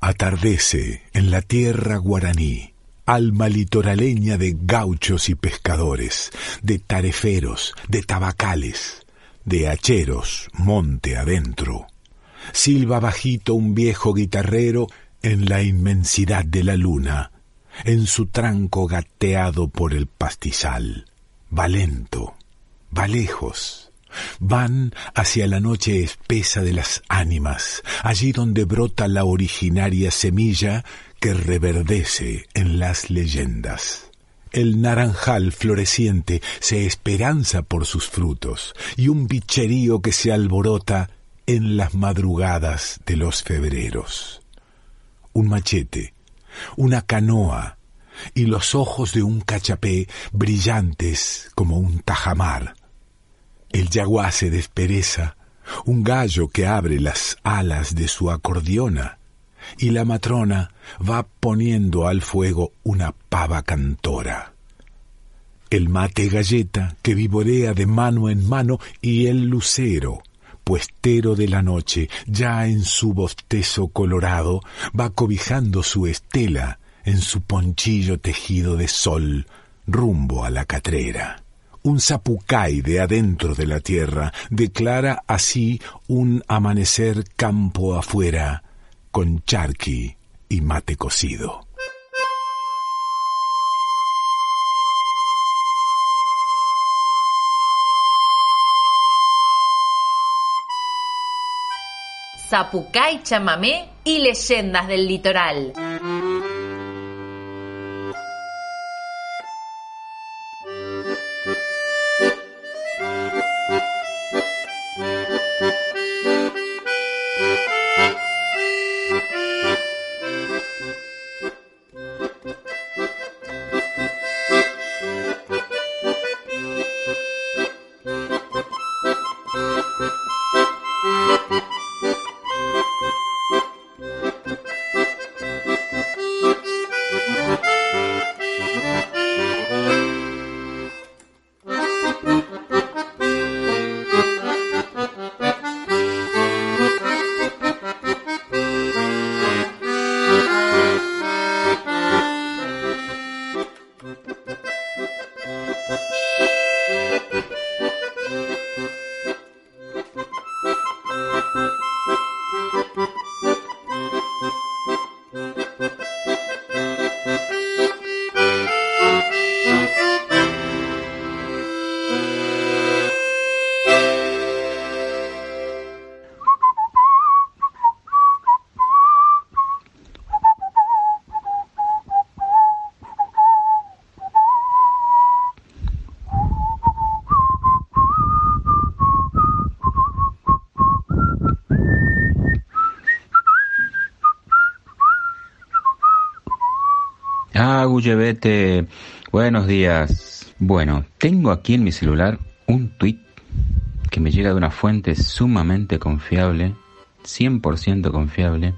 Atardece en la tierra guaraní, alma litoraleña de gauchos y pescadores, de tareferos, de tabacales, de hacheros, monte adentro. Silba bajito un viejo guitarrero en la inmensidad de la luna, en su tranco gateado por el pastizal. Va lento, va lejos, Van hacia la noche espesa de las ánimas, allí donde brota la originaria semilla que reverdece en las leyendas. El naranjal floreciente se esperanza por sus frutos y un bicherío que se alborota en las madrugadas de los febreros. Un machete, una canoa y los ojos de un cachapé brillantes como un tajamar el yaguá se despereza, un gallo que abre las alas de su acordeona, y la matrona va poniendo al fuego una pava cantora. El mate galleta que vivorea de mano en mano y el lucero, puestero de la noche, ya en su bostezo colorado, va cobijando su estela en su ponchillo tejido de sol rumbo a la catrera un zapucay de adentro de la tierra, declara así un amanecer campo afuera, con charqui y mate cocido. Zapucay, chamamé y leyendas del litoral. Vete, buenos días. Bueno, tengo aquí en mi celular un tweet que me llega de una fuente sumamente confiable, 100% confiable,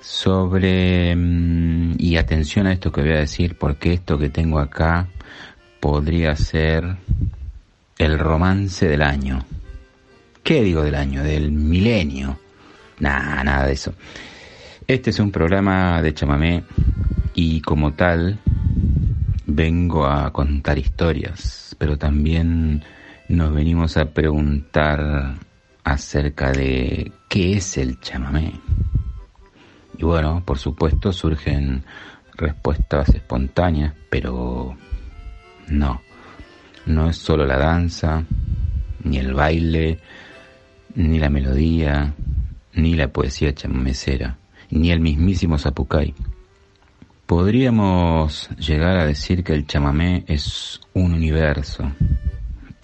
sobre, mm, y atención a esto que voy a decir, porque esto que tengo acá podría ser el romance del año. ¿Qué digo del año? Del milenio. Nada, nada de eso. Este es un programa de chamamé y como tal vengo a contar historias, pero también nos venimos a preguntar acerca de qué es el chamamé. Y bueno, por supuesto surgen respuestas espontáneas, pero no, no es solo la danza, ni el baile, ni la melodía, ni la poesía chamamecera, ni el mismísimo zapucay. Podríamos llegar a decir que el chamamé es un universo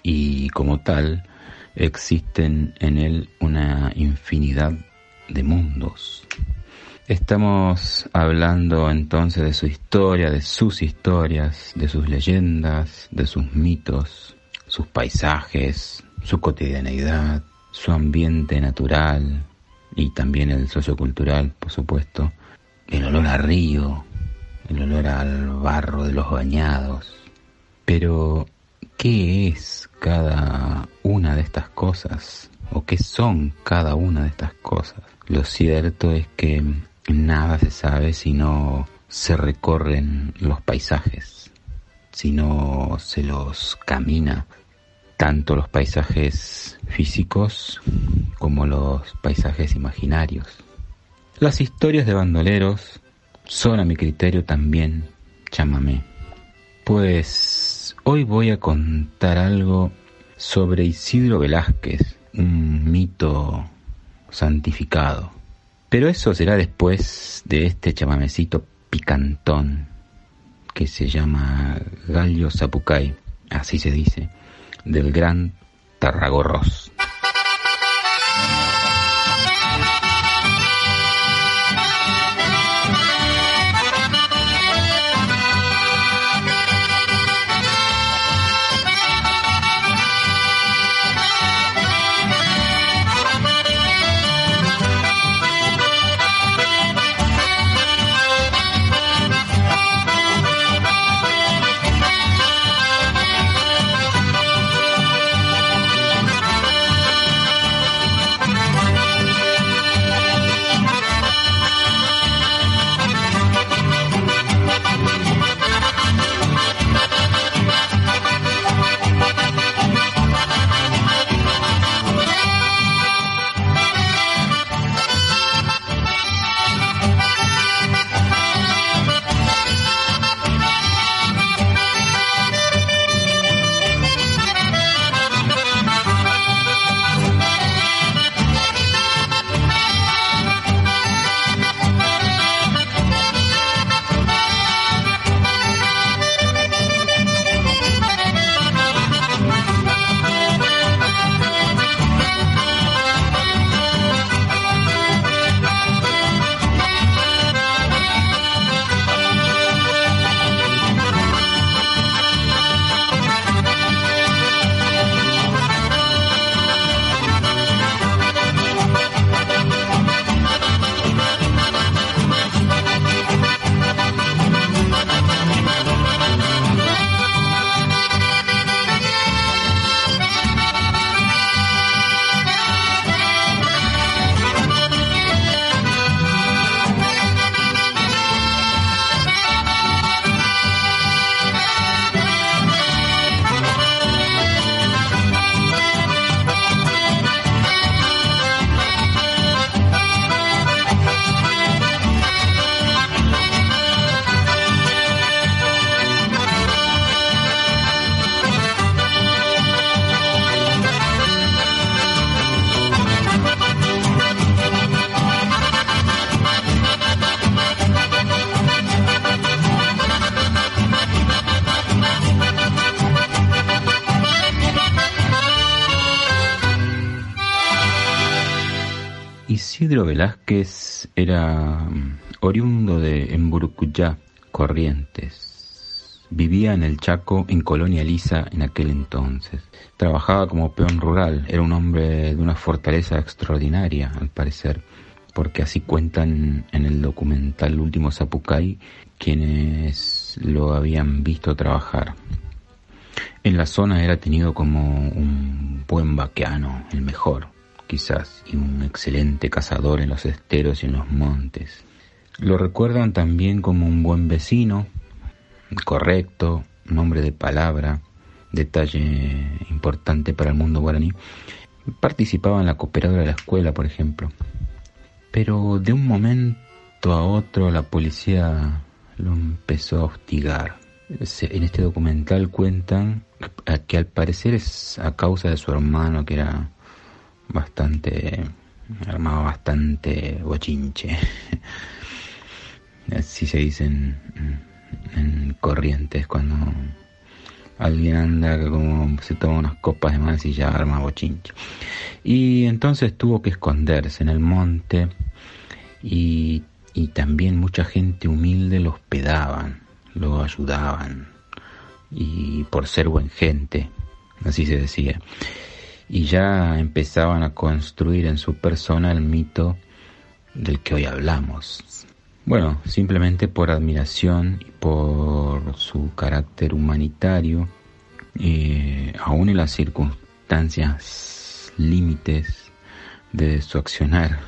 y como tal existen en él una infinidad de mundos. Estamos hablando entonces de su historia, de sus historias, de sus leyendas, de sus mitos, sus paisajes, su cotidianeidad, su ambiente natural y también el sociocultural, por supuesto, el olor a río, el olor al barro de los bañados. Pero, ¿qué es cada una de estas cosas? ¿O qué son cada una de estas cosas? Lo cierto es que nada se sabe si no se recorren los paisajes, si no se los camina, tanto los paisajes físicos como los paisajes imaginarios. Las historias de bandoleros son a mi criterio también chamamé. Pues hoy voy a contar algo sobre Isidro Velázquez, un mito santificado. Pero eso será después de este chamamecito picantón que se llama Gallo Zapucay, así se dice, del gran Tarragorros. Velázquez era mm, oriundo de Emburucuyá, Corrientes. Vivía en el Chaco, en Colonia Lisa, en aquel entonces. Trabajaba como peón rural. Era un hombre de una fortaleza extraordinaria, al parecer, porque así cuentan en el documental Último Zapucay quienes lo habían visto trabajar. En la zona era tenido como un buen vaqueano, el mejor quizás, y un excelente cazador en los esteros y en los montes. Lo recuerdan también como un buen vecino, correcto, nombre de palabra, detalle importante para el mundo guaraní. Participaba en la cooperadora de la escuela, por ejemplo. Pero de un momento a otro la policía lo empezó a hostigar. En este documental cuentan que al parecer es a causa de su hermano que era bastante, armaba bastante bochinche. Así se dice en, corrientes cuando alguien anda como se toma unas copas de más y ya arma bochinche. Y entonces tuvo que esconderse en el monte y, y también mucha gente humilde lo hospedaban, lo ayudaban y por ser buen gente, así se decía y ya empezaban a construir en su persona el mito del que hoy hablamos. Bueno, simplemente por admiración y por su carácter humanitario, eh, aún en las circunstancias límites de su accionar.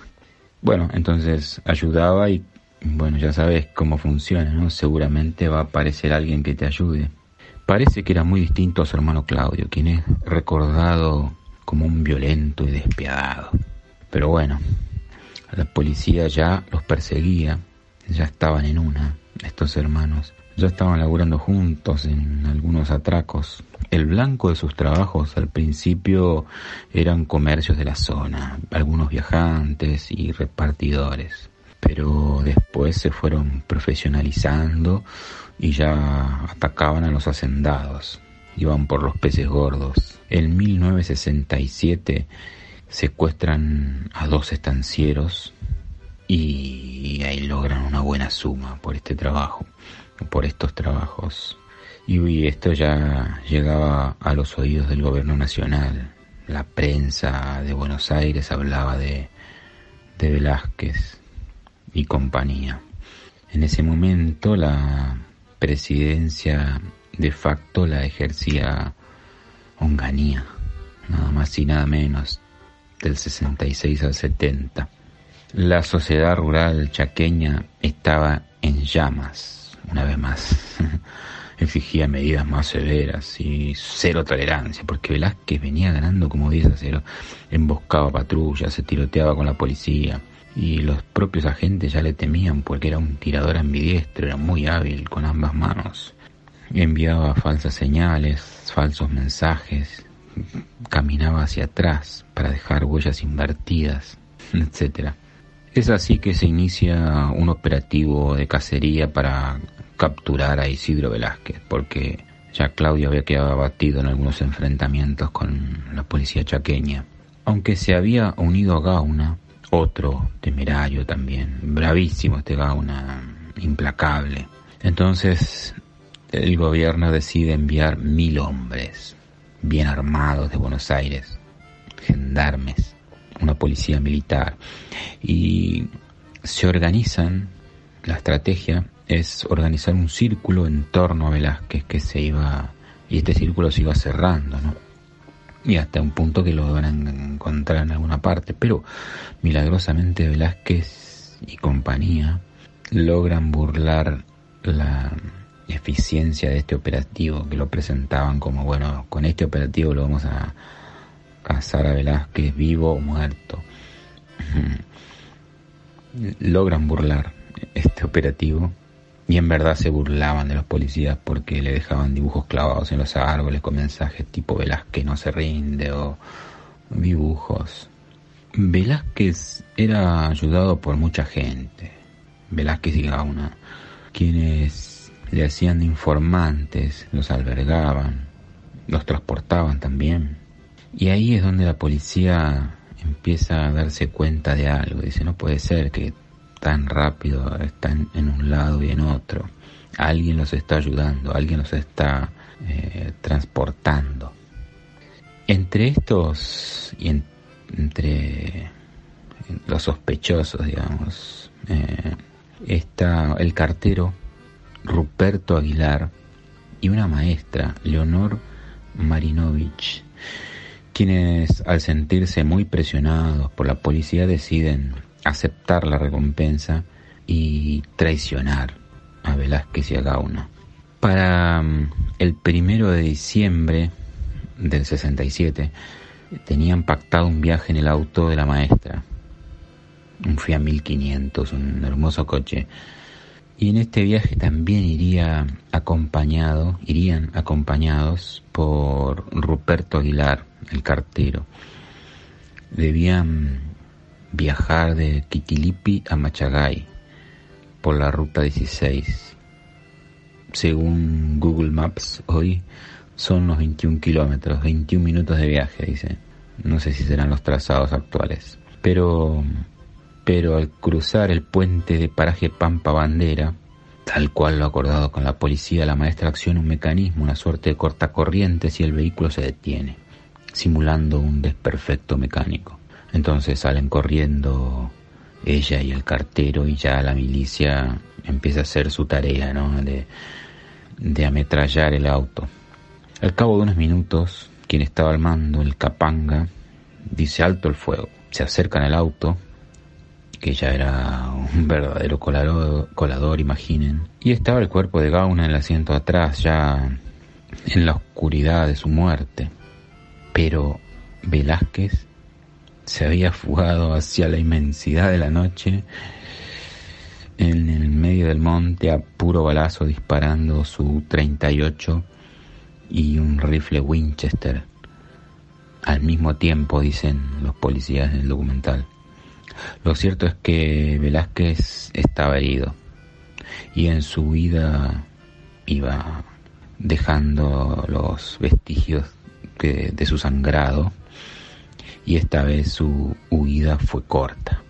Bueno, entonces ayudaba y, Bueno, ya sabes cómo funciona, ¿no? Seguramente va a aparecer alguien que te ayude. Parece que era muy distinto a su hermano Claudio, quien es recordado como un violento y despiadado. Pero bueno, la policía ya los perseguía, ya estaban en una, estos hermanos, ya estaban laburando juntos en algunos atracos. El blanco de sus trabajos al principio eran comercios de la zona, algunos viajantes y repartidores, pero después se fueron profesionalizando y ya atacaban a los hacendados, iban por los peces gordos. En 1967 secuestran a dos estancieros y ahí logran una buena suma por este trabajo, por estos trabajos. Y esto ya llegaba a los oídos del gobierno nacional. La prensa de Buenos Aires hablaba de, de Velázquez y compañía. En ese momento la presidencia de facto la ejercía Onganía, nada más y nada menos, del 66 al 70. La sociedad rural chaqueña estaba en llamas, una vez más. Exigía medidas más severas y cero tolerancia, porque Velázquez venía ganando como 10 a 0, emboscaba patrullas, se tiroteaba con la policía, y los propios agentes ya le temían porque era un tirador ambidiestro, era muy hábil con ambas manos. Enviaba falsas señales, falsos mensajes, caminaba hacia atrás para dejar huellas invertidas, etc. Es así que se inicia un operativo de cacería para capturar a Isidro Velázquez, porque ya Claudio había quedado abatido en algunos enfrentamientos con la policía chaqueña. Aunque se había unido a Gauna, otro temerario también, bravísimo este Gauna, implacable. Entonces el gobierno decide enviar mil hombres bien armados de Buenos Aires, gendarmes, una policía militar, y se organizan, la estrategia es organizar un círculo en torno a Velázquez que se iba, y este círculo se iba cerrando, ¿no? y hasta un punto que lo van a encontrar en alguna parte, pero milagrosamente Velázquez y compañía logran burlar la eficiencia de este operativo, que lo presentaban como, bueno, con este operativo lo vamos a cazar a Velázquez vivo o muerto. logran burlar este operativo y en verdad se burlaban de los policías porque le dejaban dibujos clavados en los árboles con mensajes tipo Velázquez no se rinde o dibujos. Velázquez era ayudado por mucha gente, Velázquez y Gauna, quienes le hacían informantes, los albergaban, los transportaban también. Y ahí es donde la policía empieza a darse cuenta de algo. Dice, no puede ser que tan rápido, están en un lado y en otro. Alguien los está ayudando, alguien los está eh, transportando. Entre estos y entre los sospechosos, digamos, eh, está el cartero Ruperto Aguilar y una maestra, Leonor Marinovich, quienes al sentirse muy presionados por la policía deciden aceptar la recompensa y traicionar a Velázquez y a Gauna. Para mm, el primero de diciembre del 67 tenían pactado un viaje en el auto de la maestra, un Fiat 1500, un hermoso coche. Y en este viaje también iría acompañado, irían acompañados por Ruperto Aguilar, el cartero. Debían viajar de Quitilipi a Machagay por la ruta 16. Según Google Maps hoy son unos 21 kilómetros, 21 minutos de viaje, dice. No sé si serán los trazados actuales. Pero, pero al cruzar el puente de paraje Pampa Bandera, tal cual lo acordado con la policía, la maestra acciona un mecanismo, una suerte de cortacorrientes y el vehículo se detiene, simulando un desperfecto mecánico. Entonces salen corriendo ella y el cartero y ya la milicia empieza a hacer su tarea, ¿no? De, de ametrallar el auto. Al cabo de unos minutos, quien estaba al mando, el capanga, dice alto el fuego. Se acercan al auto que ya era un verdadero colador, colador, imaginen. Y estaba el cuerpo de Gauna en el asiento atrás, ya en la oscuridad de su muerte. Pero Velázquez se había fugado hacia la inmensidad de la noche en el medio del monte a puro balazo disparando su 38 y un rifle Winchester. Al mismo tiempo, dicen los policías en el documental. Lo cierto es que Velázquez estaba herido y en su vida iba dejando los vestigios de su sangrado y esta vez su huida fue corta.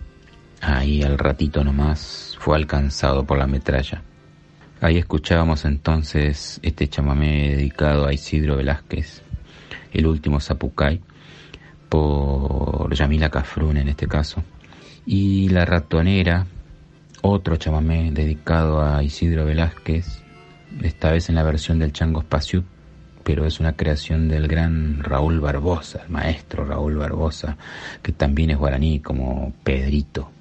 Ahí al ratito nomás fue alcanzado por la metralla. Ahí escuchábamos entonces este chamamé dedicado a Isidro Velázquez, el último Zapucay, por Yamila Cafrún en este caso. Y La Ratonera, otro chamamé dedicado a Isidro Velázquez, esta vez en la versión del Chango Espaciut, pero es una creación del gran Raúl Barbosa, el maestro Raúl Barbosa, que también es guaraní como Pedrito,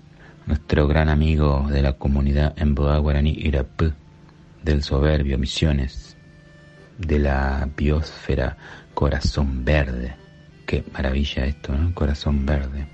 nuestro gran amigo de la comunidad en Boa Guaraní Irapú, del soberbio Misiones, de la biosfera Corazón Verde. Qué maravilla esto, ¿no? Corazón Verde.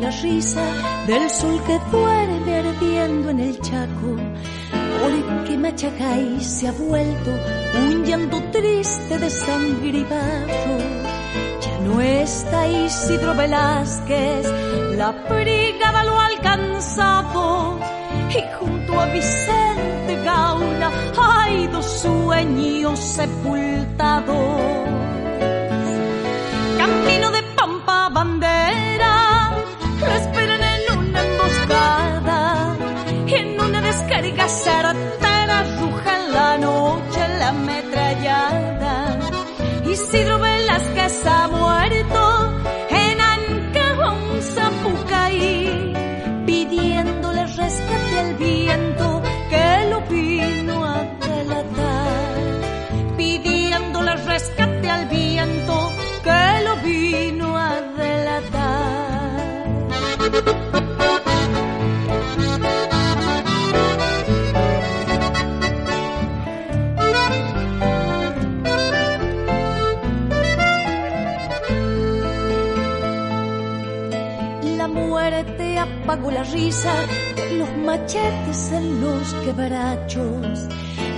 La risa del sol que duerme ardiendo en el Chaco. Porque Machacay se ha vuelto un llanto triste de sangre y barro. Ya no está Isidro Velázquez, la brigada lo ha alcanzado. Y junto a Vicente Gauna hay dos sueños sepultados. Camino de set a la risa de los machetes en los quebrachos.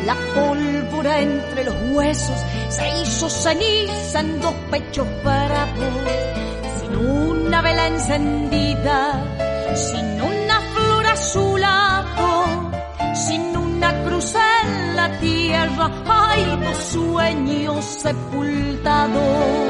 La pólvora entre los huesos se hizo ceniza en dos pechos bravos sin una vela encendida, sin una flor azulado, sin una cruz en la tierra, hay dos sueños sepultados.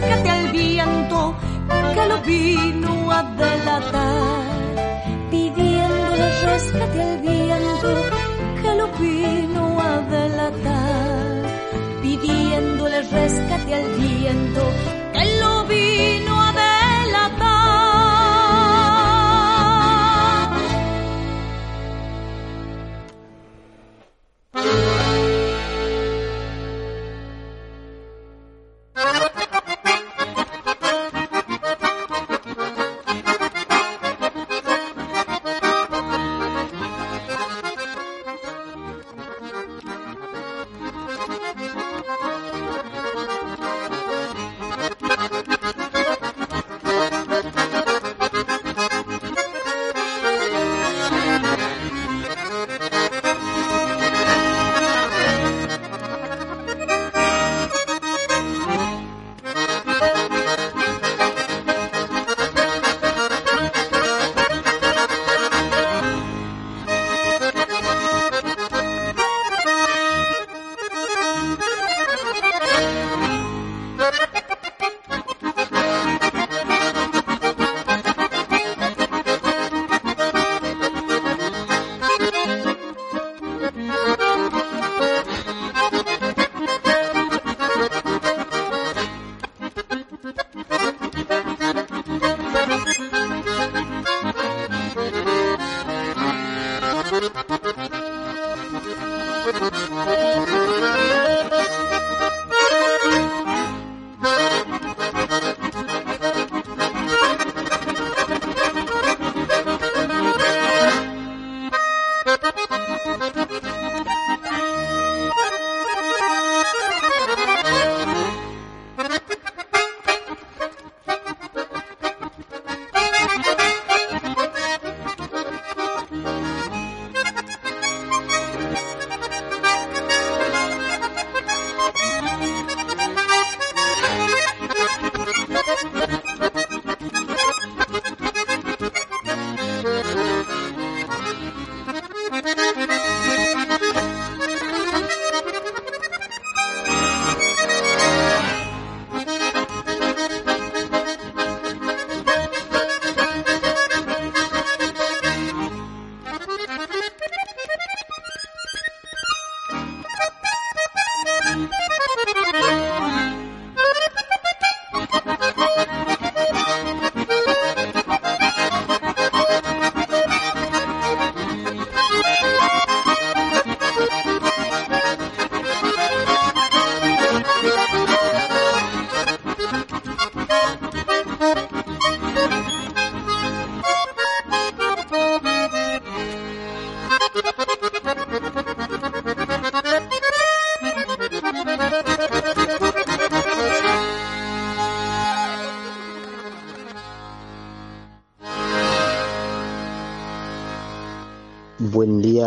Rescate al viento que lo vino a delatar, pidiéndole rescate al viento que lo vino a delatar, pidiéndole rescate al viento que lo vino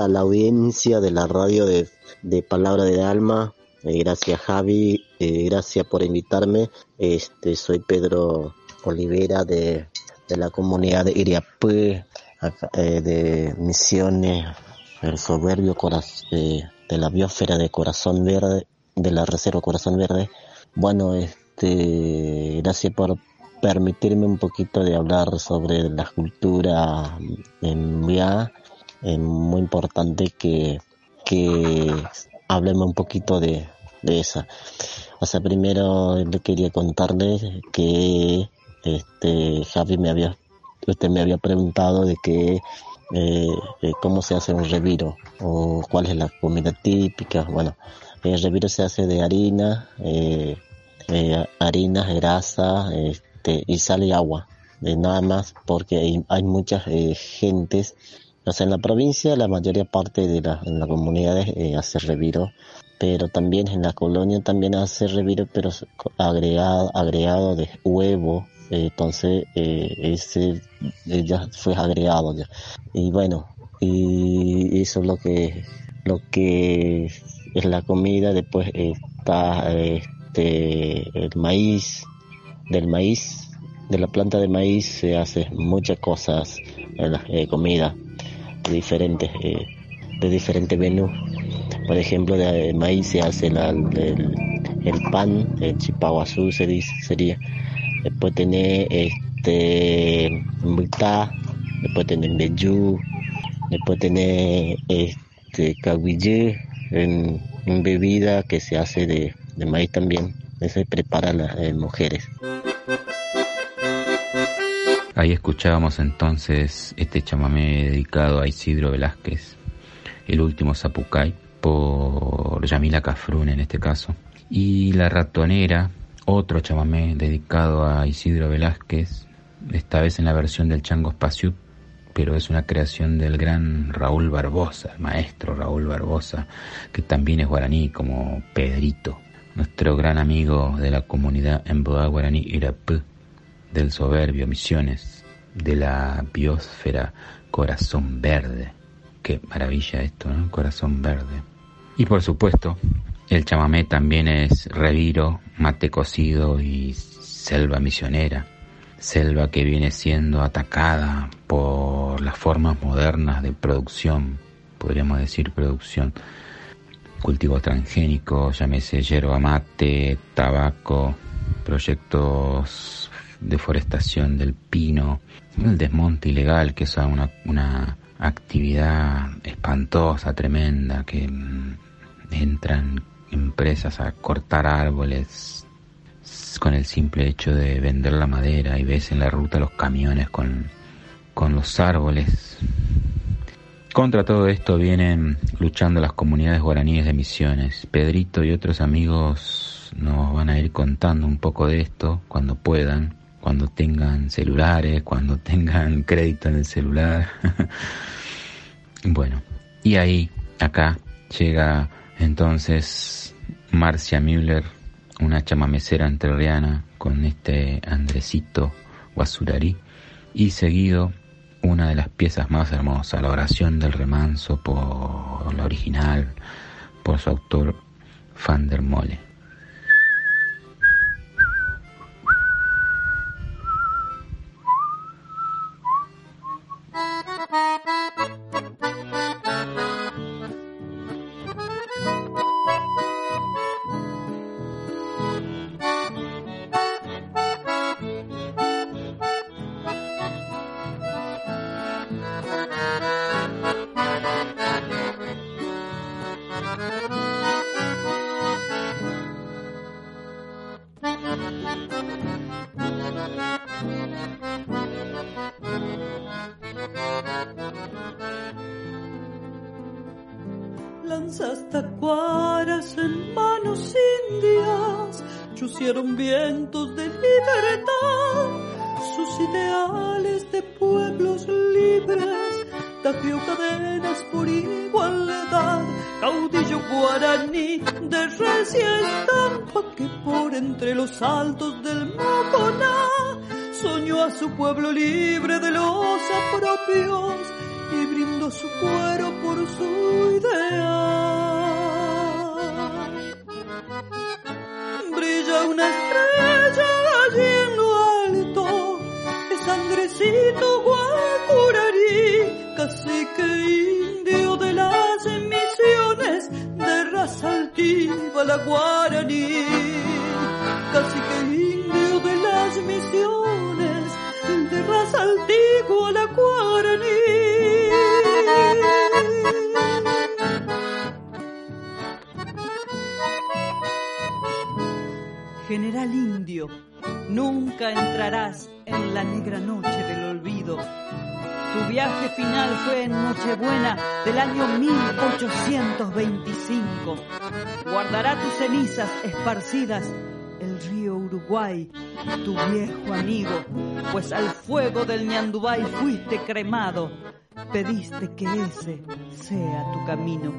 a la audiencia de la radio de, Palabra de Alma. Eh, gracias Javi, eh, gracias por invitarme. Este, soy Pedro Olivera de, la comunidad de Iriapú, eh, de Misiones, el soberbio corazón, de la biosfera de Corazón Verde, de la Reserva Corazón Verde. Bueno, este, gracias por permitirme un poquito de hablar sobre la cultura en VIA es muy importante que, que hablemos un poquito de, de esa. O sea, primero le quería contarles que este Javi me había usted me había preguntado de que eh, cómo se hace un reviro o cuál es la comida típica. Bueno, el reviro se hace de harina, eh, eh harina, grasa, este, y sal y agua, nada más, porque hay, hay muchas eh, gentes o en la provincia la mayoría parte de la, las comunidades eh, hace reviro, pero también en la colonia también hace reviro, pero agregado, agregado de huevo, eh, entonces eh, ese ya fue agregado ya. Y bueno, y eso es lo que, lo que es la comida, después está este, el maíz, del maíz, de la planta de maíz se hace muchas cosas en la comida diferentes, eh, de diferentes menús. Por ejemplo, de maíz se hace el, el, pan, el chipaguazú se dice, sería. Después tener este mitad, después tener beyú, después tener este caguillé en, bebida que se hace de, de maíz también. Eso se prepara las eh, mujeres. Ahí escuchábamos entonces este chamamé dedicado a Isidro Velázquez, el último Zapucay, por Yamila Cafrún en este caso. Y La Ratonera, otro chamamé dedicado a Isidro Velázquez, esta vez en la versión del Chango Espaciú, pero es una creación del gran Raúl Barbosa, el maestro Raúl Barbosa, que también es guaraní como Pedrito, nuestro gran amigo de la comunidad en Boa Guaraní Irapú del soberbio Misiones, de la biosfera Corazón Verde. Qué maravilla esto, ¿no? Corazón Verde. Y por supuesto, el chamamé también es reviro, mate cocido y selva misionera. Selva que viene siendo atacada por las formas modernas de producción, podríamos decir producción. Cultivo transgénico, llámese yerba mate, tabaco, proyectos deforestación del pino, el desmonte ilegal, que es una, una actividad espantosa, tremenda, que mm, entran empresas a cortar árboles con el simple hecho de vender la madera y ves en la ruta los camiones con, con los árboles. Contra todo esto vienen luchando las comunidades guaraníes de Misiones. Pedrito y otros amigos nos van a ir contando un poco de esto cuando puedan cuando tengan celulares, cuando tengan crédito en el celular. bueno, y ahí, acá, llega entonces Marcia Müller, una chamamecera entrerriana, con este Andresito Guasurarí, y seguido una de las piezas más hermosas, la oración del remanso por la original, por su autor Van der Mole. altos del Moconá, soñó a su pueblo libre de los apropios y brindó su cuero por su idea. Brilla una estrella allí en lo alto, es Andresito Guacurarí, cacique e indio de las misiones de raza altiva la guaraní cacique indio de las misiones de raza antigua la guaraní. General Indio, nunca entrarás en la negra noche del olvido. Tu viaje final fue en Nochebuena del año 1825. Guardará tus cenizas esparcidas el río Uruguay, tu viejo amigo, pues al fuego del Ñandubay fuiste cremado. Pediste que ese sea tu camino.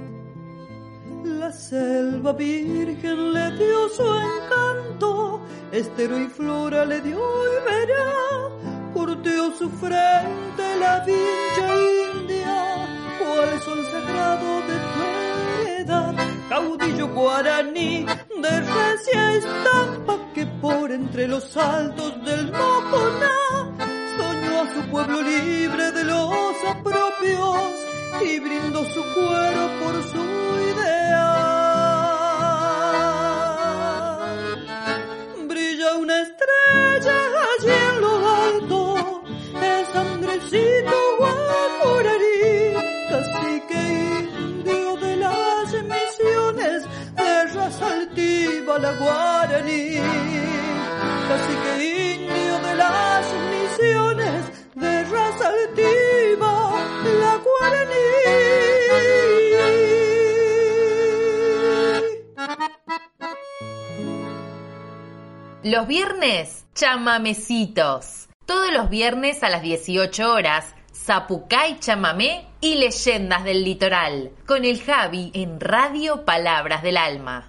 La selva virgen le dio su encanto, estero y flora le dio y verá, curteó su frente la vincha india, cual sol sagrado de tu heredad, caudillo guaraní de recia estampa que por entre los altos del Moconá soñó a su pueblo libre de los apropios y brindó su cuero por su ideal. Brilla una estrella allí en lo alto, es Andresito la guaraní, cacique indio de las misiones de raza altiva la Los viernes, chamamecitos. Todos los viernes a las 18 horas, Zapucay Chamamé y Leyendas del Litoral. Con el Javi en Radio Palabras del Alma.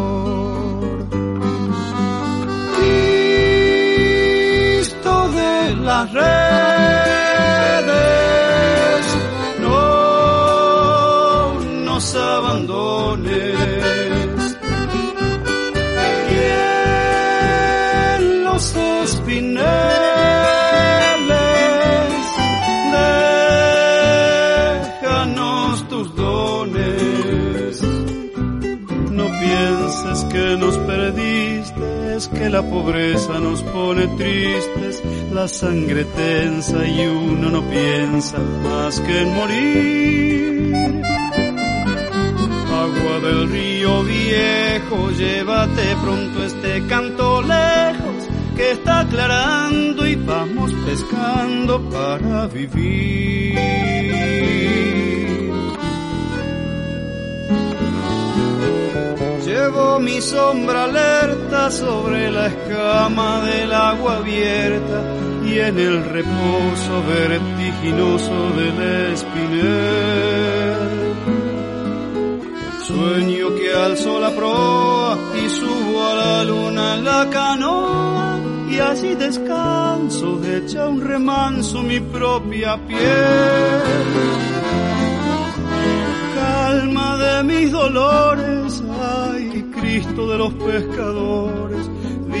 Las redes, no nos abandones. Y los espineles, déjanos tus dones. No pienses que nos perdiste, que la pobreza nos pone tristes, la sangre tensa y uno no piensa más que en morir. Agua del río viejo, llévate pronto este canto lejos, que está aclarando y vamos pescando para vivir. Llevo mi sombra alerta sobre la escama del agua abierta y en el reposo vertiginoso del espinel. Sueño que alzo la proa y subo a la luna en la canoa y así descanso, hecha un remanso mi propia piel. Calma de mis dolores, ay Cristo de los pescadores,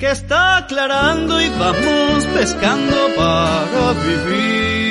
que está aclarando y vamos pescando para vivir.